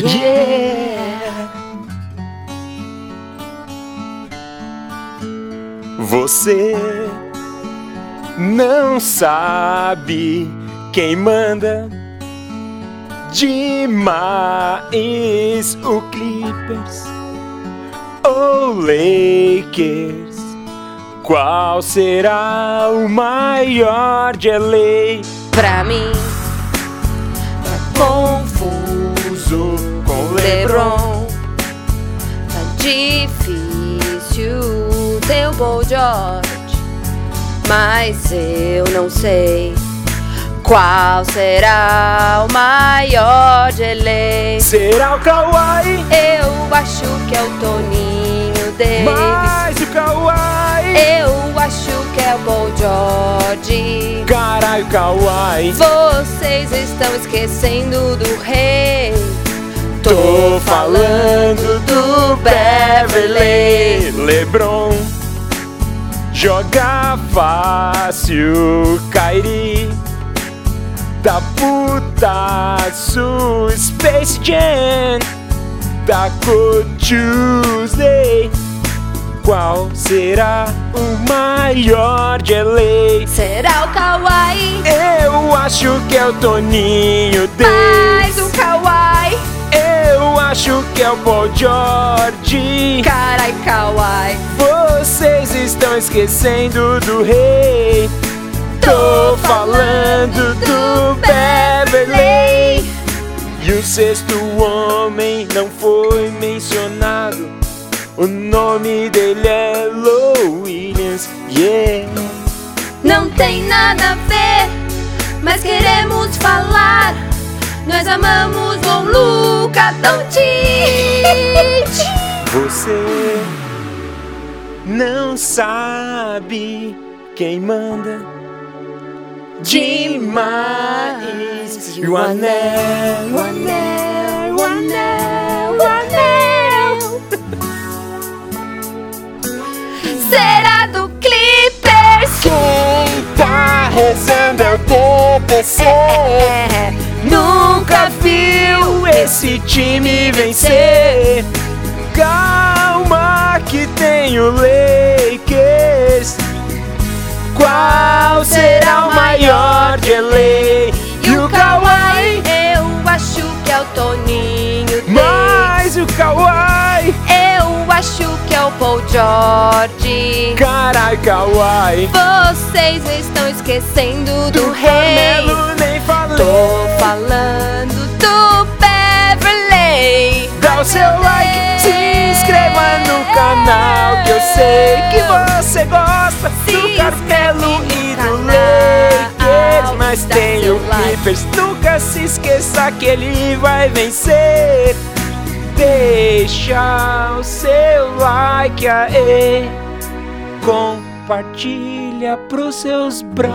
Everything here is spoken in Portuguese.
Yeah. Você não sabe quem manda demais o Clippers ou Lakers. Qual será o maior de LA? Pra mim, Tá confuso LeBron. Tá difícil ter o Paul George, mas eu não sei qual será o maior de LA. Será o Kawhi? Eu acho que é o Toninho Davis. Mais o Kawhi? Eu acho que é o Paul George. Caralho, Kawhi. Vocês estão esquecendo do rei. Tô falando do Beverly LeBron Joga fácil, Kyrie Da putaço Space Jam Taco Tuesday Qual será o maior de LA? Será o Kawhi? Eu acho que é o Toninho Mais um Kawhi. Acho que é o Paul George. Carai, Kawhi. Vocês estão esquecendo do rei. Tô falando do Beverly. E o sexto homem não foi mencionado. O nome dele é Low Williams. Yeah. Não tem nada a ver, mas queremos falar. Nós amamos o Luca Doncic. Você não sabe quem manda demais. E o anel, o anel, o anel, o anel. Será do Clippers? Quem tá rezando é o TPC. Nunca viu esse time vencer. Calma que tem o Lakers. Qual será o maior de LA? E o Kawhi, Eu acho que é o Toninho mais o Kawhi. Eu acho que é o Paul George. Carai, Kawhi. Vocês estão esquecendo do, Do rei. Carmelo nem falei. Tô falando do o seu like, se inscreva no canal Que eu sei que você gosta do Carmelo e do Lakers Mas tem o. Clippers Nunca se esqueça que ele vai vencer. Deixa o seu like aí. Compartilha pros seus brothers